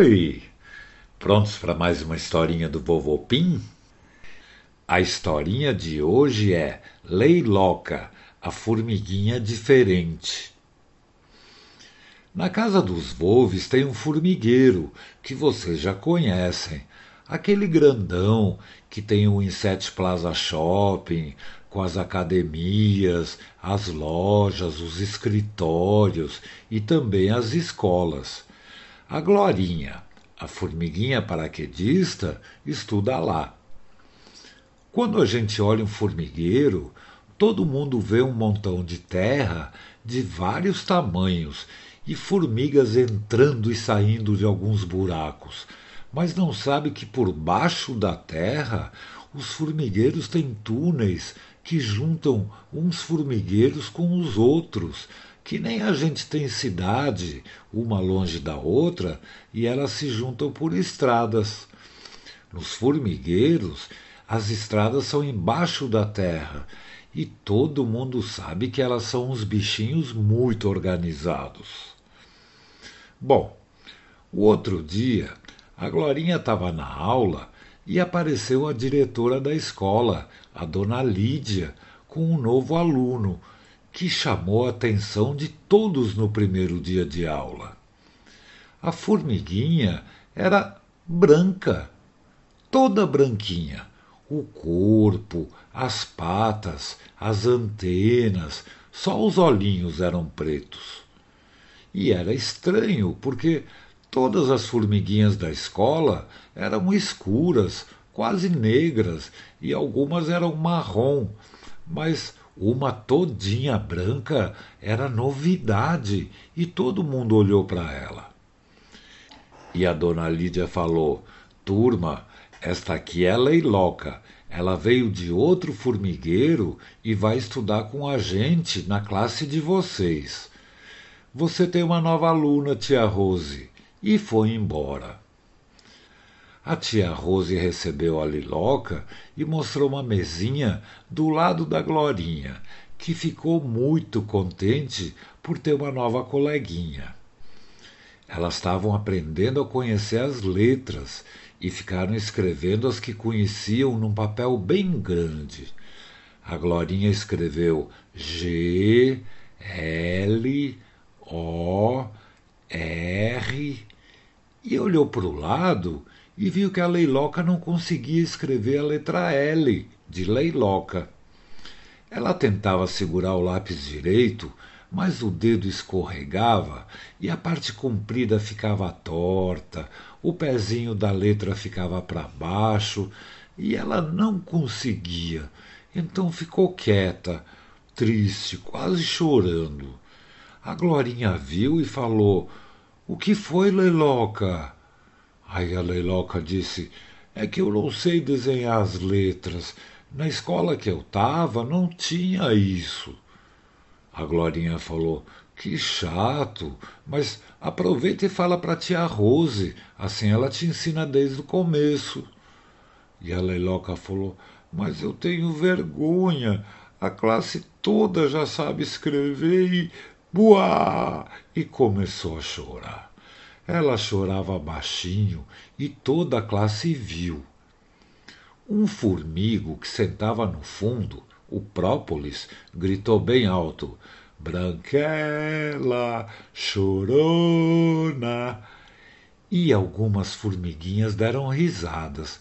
Oi! Prontos para mais uma historinha do Vovô Pim? A historinha de hoje é Leiloca, a formiguinha diferente. Na casa dos Volves tem um formigueiro que vocês já conhecem. Aquele grandão que tem o Inset Plaza Shopping, com as academias, as lojas, os escritórios e também as escolas. A Glorinha, a formiguinha paraquedista, estuda lá. Quando a gente olha um formigueiro, todo mundo vê um montão de terra de vários tamanhos e formigas entrando e saindo de alguns buracos, mas não sabe que por baixo da terra os formigueiros têm túneis que juntam uns formigueiros com os outros, que nem a gente tem cidade, uma longe da outra, e elas se juntam por estradas. Nos formigueiros, as estradas são embaixo da terra, e todo mundo sabe que elas são uns bichinhos muito organizados. Bom, o outro dia, a Glorinha estava na aula e apareceu a diretora da escola, a dona Lídia, com um novo aluno, que chamou a atenção de todos no primeiro dia de aula. A formiguinha era branca, toda branquinha. O corpo, as patas, as antenas, só os olhinhos eram pretos. E era estranho, porque Todas as formiguinhas da escola eram escuras, quase negras, e algumas eram marrom, mas uma todinha branca era novidade e todo mundo olhou para ela. E a dona Lídia falou: Turma, esta aqui é Leiloca. Ela veio de outro formigueiro e vai estudar com a gente na classe de vocês. Você tem uma nova aluna, tia Rose e foi embora. A tia Rose recebeu a Liloca e mostrou uma mesinha do lado da Glorinha, que ficou muito contente por ter uma nova coleguinha. Elas estavam aprendendo a conhecer as letras e ficaram escrevendo as que conheciam num papel bem grande. A Glorinha escreveu G, L, O, R, e olhou para o lado e viu que a Leiloca não conseguia escrever a letra L de Leiloca. Ela tentava segurar o lápis direito, mas o dedo escorregava e a parte comprida ficava torta, o pezinho da letra ficava para baixo e ela não conseguia. Então ficou quieta, triste, quase chorando. A Glorinha viu e falou: o que foi, Leiloca? Aí a Leiloca disse: É que eu não sei desenhar as letras. Na escola que eu estava não tinha isso. A Glorinha falou: Que chato, mas aproveita e fala para tia Rose, assim ela te ensina desde o começo. E a Leiloca falou: Mas eu tenho vergonha, a classe toda já sabe escrever e Buá! E começou a chorar. Ela chorava baixinho e toda a classe viu. Um formigo que sentava no fundo, o própolis, gritou bem alto: Branquela, chorona. E algumas formiguinhas deram risadas.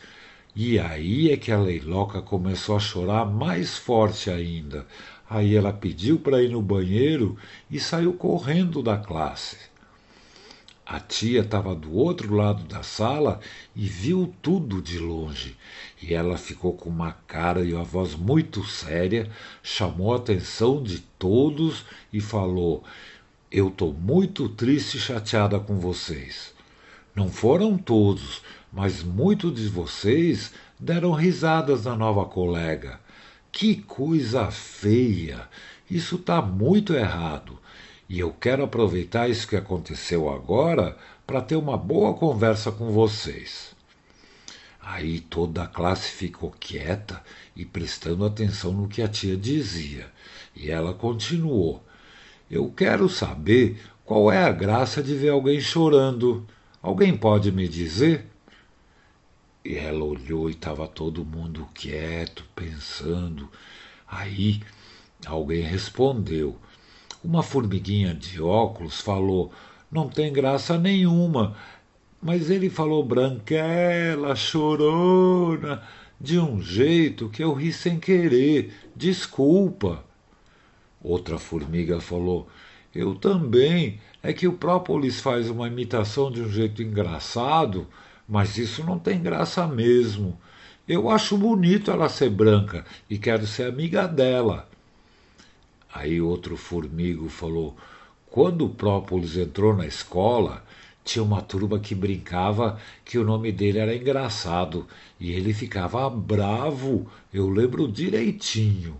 E aí é que a Leiloca começou a chorar mais forte ainda, Aí ela pediu para ir no banheiro e saiu correndo da classe. A tia estava do outro lado da sala e viu tudo de longe. E ela ficou com uma cara e uma voz muito séria, chamou a atenção de todos e falou: Eu estou muito triste e chateada com vocês. Não foram todos, mas muitos de vocês deram risadas na nova colega. Que coisa feia! Isso está muito errado. E eu quero aproveitar isso que aconteceu agora para ter uma boa conversa com vocês. Aí toda a classe ficou quieta e prestando atenção no que a tia dizia. E ela continuou: Eu quero saber qual é a graça de ver alguém chorando. Alguém pode me dizer? E ela olhou e estava todo mundo quieto, pensando. Aí alguém respondeu. Uma formiguinha de óculos falou: Não tem graça nenhuma. Mas ele falou branquela, chorona, de um jeito que eu ri sem querer. Desculpa. Outra formiga falou: Eu também. É que o própolis faz uma imitação de um jeito engraçado, mas isso não tem graça mesmo. Eu acho bonito ela ser branca e quero ser amiga dela. Aí outro formigo falou: quando o própolis entrou na escola, tinha uma turma que brincava que o nome dele era engraçado e ele ficava bravo, eu lembro direitinho.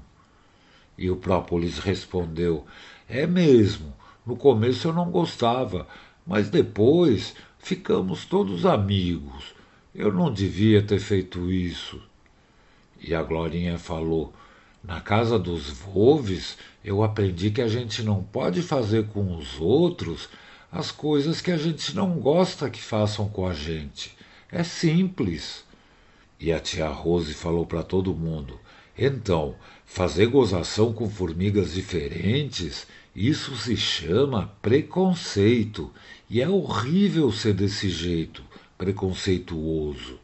E o própolis respondeu: É mesmo, no começo eu não gostava, mas depois ficamos todos amigos. Eu não devia ter feito isso. E a Glorinha falou: Na casa dos Volves, eu aprendi que a gente não pode fazer com os outros as coisas que a gente não gosta que façam com a gente. É simples. E a tia Rose falou para todo mundo: Então, fazer gozação com formigas diferentes isso se chama preconceito. E é horrível ser desse jeito, preconceituoso.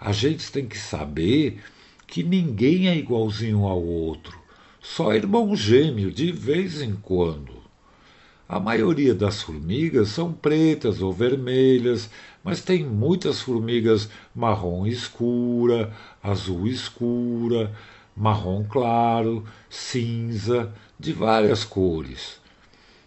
A gente tem que saber que ninguém é igualzinho ao outro, só irmão gêmeo de vez em quando. A maioria das formigas são pretas ou vermelhas, mas tem muitas formigas marrom escura, azul escura, marrom claro, cinza, de várias cores.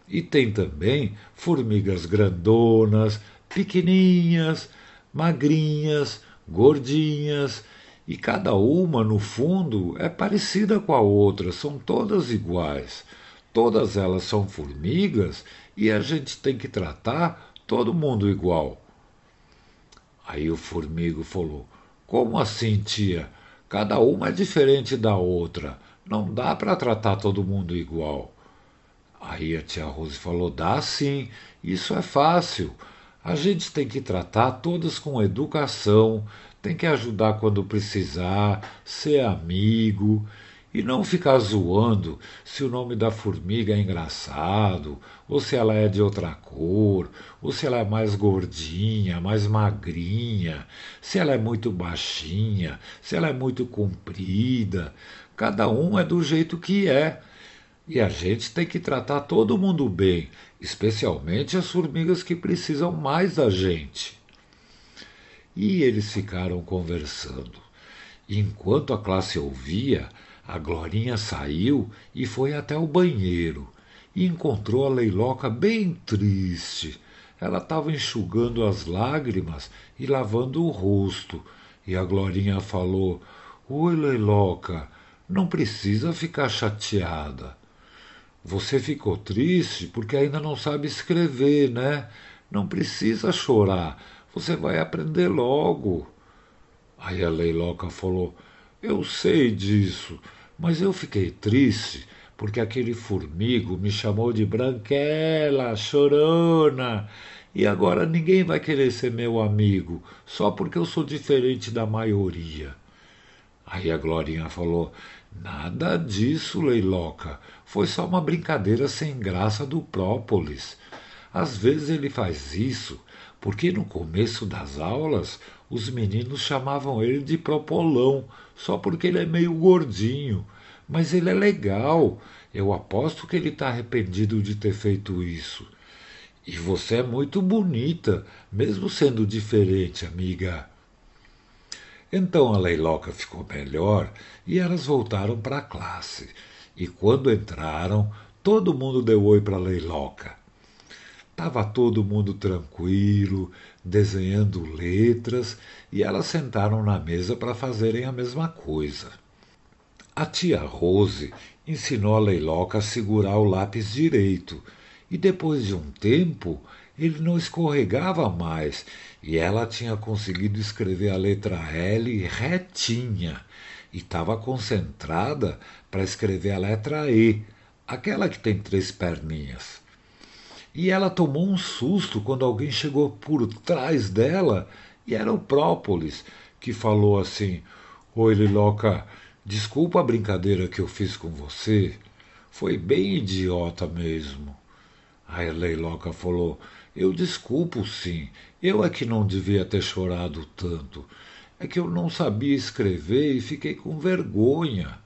E tem também formigas grandonas, pequeninhas, magrinhas, gordinhas, e cada uma, no fundo, é parecida com a outra, são todas iguais. Todas elas são formigas e a gente tem que tratar todo mundo igual. Aí o formigo falou: Como assim, tia? Cada uma é diferente da outra. Não dá para tratar todo mundo igual. Aí a tia Rose falou: dá sim, isso é fácil. A gente tem que tratar todas com educação, tem que ajudar quando precisar, ser amigo e não ficar zoando se o nome da formiga é engraçado, ou se ela é de outra cor, ou se ela é mais gordinha, mais magrinha, se ela é muito baixinha, se ela é muito comprida. Cada um é do jeito que é. E a gente tem que tratar todo mundo bem, especialmente as formigas que precisam mais da gente. E eles ficaram conversando. Enquanto a classe ouvia, a Glorinha saiu e foi até o banheiro e encontrou a Leiloca bem triste. Ela estava enxugando as lágrimas e lavando o rosto. E a Glorinha falou: Oi, Leiloca, não precisa ficar chateada. Você ficou triste porque ainda não sabe escrever, né? Não precisa chorar. Você vai aprender logo. Aí a Leiloca falou: Eu sei disso, mas eu fiquei triste porque aquele formigo me chamou de branquela, chorona. E agora ninguém vai querer ser meu amigo, só porque eu sou diferente da maioria. Aí a Glorinha falou: Nada disso, Leiloca. Foi só uma brincadeira sem graça do própolis. Às vezes ele faz isso porque no começo das aulas os meninos chamavam ele de propolão, só porque ele é meio gordinho. Mas ele é legal. Eu aposto que ele está arrependido de ter feito isso. E você é muito bonita, mesmo sendo diferente, amiga. Então a Leiloca ficou melhor e elas voltaram para a classe. E quando entraram, todo mundo deu oi para a Leiloca. Tava todo mundo tranquilo, desenhando letras, e elas sentaram na mesa para fazerem a mesma coisa. A tia Rose ensinou a Leiloca a segurar o lápis direito, e depois de um tempo ele não escorregava mais, e ela tinha conseguido escrever a letra L retinha, e estava concentrada para escrever a letra E, aquela que tem três perninhas. e ela tomou um susto quando alguém chegou por trás dela e era o Própolis, que falou assim: Oi, Liloca, desculpa a brincadeira que eu fiz com você. Foi bem idiota mesmo. Aí a Leiloca falou: Eu desculpo sim, eu é que não devia ter chorado tanto. É que eu não sabia escrever e fiquei com vergonha.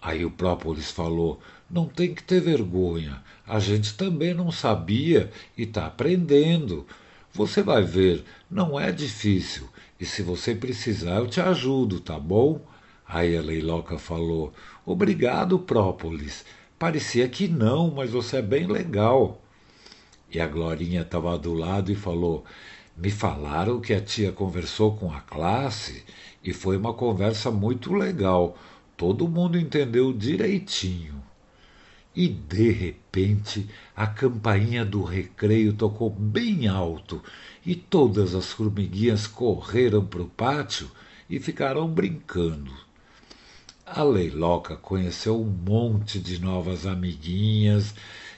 Aí o Própolis falou: Não tem que ter vergonha. A gente também não sabia e está aprendendo. Você vai ver, não é difícil. E se você precisar, eu te ajudo, tá bom? Aí a Leiloca falou: Obrigado, Própolis. Parecia que não, mas você é bem legal. E a Glorinha estava do lado e falou: Me falaram que a tia conversou com a classe e foi uma conversa muito legal todo mundo entendeu direitinho. E de repente a campainha do recreio tocou bem alto e todas as formiguinhas correram para o pátio e ficaram brincando. A Leiloca conheceu um monte de novas amiguinhas,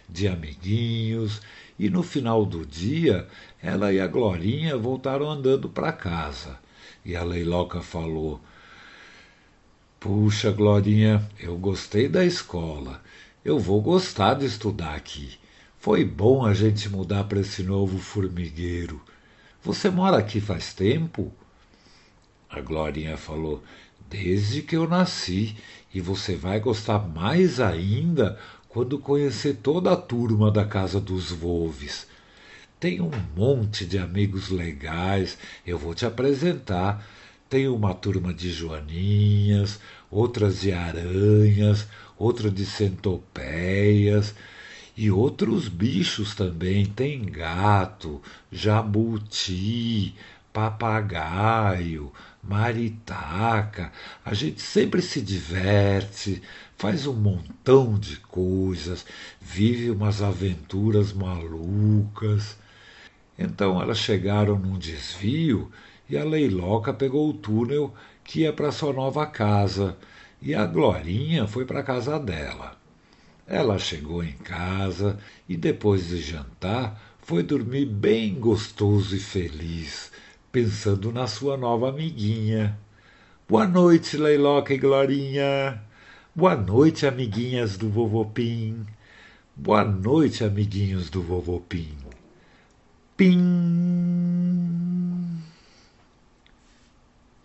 de amiguinhos, e no final do dia ela e a Glorinha voltaram andando para casa. E a Leiloca falou: Puxa, Glorinha, eu gostei da escola. Eu vou gostar de estudar aqui. Foi bom a gente mudar para esse novo formigueiro. Você mora aqui faz tempo? A Glorinha falou: Desde que eu nasci, e você vai gostar mais ainda quando conhecer toda a turma da Casa dos Volves. Tem um monte de amigos legais, eu vou te apresentar. Tem uma turma de joaninhas, outras de aranhas, outra de centopeias e outros bichos também. Tem gato, jabuti, papagaio, maritaca. A gente sempre se diverte, faz um montão de coisas, vive umas aventuras malucas. Então elas chegaram num desvio e a Leiloca pegou o túnel que ia para sua nova casa e a Glorinha foi para a casa dela. Ela chegou em casa e depois de jantar foi dormir bem gostoso e feliz, pensando na sua nova amiguinha. Boa noite, Leiloca e Glorinha. Boa noite, amiguinhas do Vovô Pim. Boa noite, amiguinhos do Vovô Pim. Pim.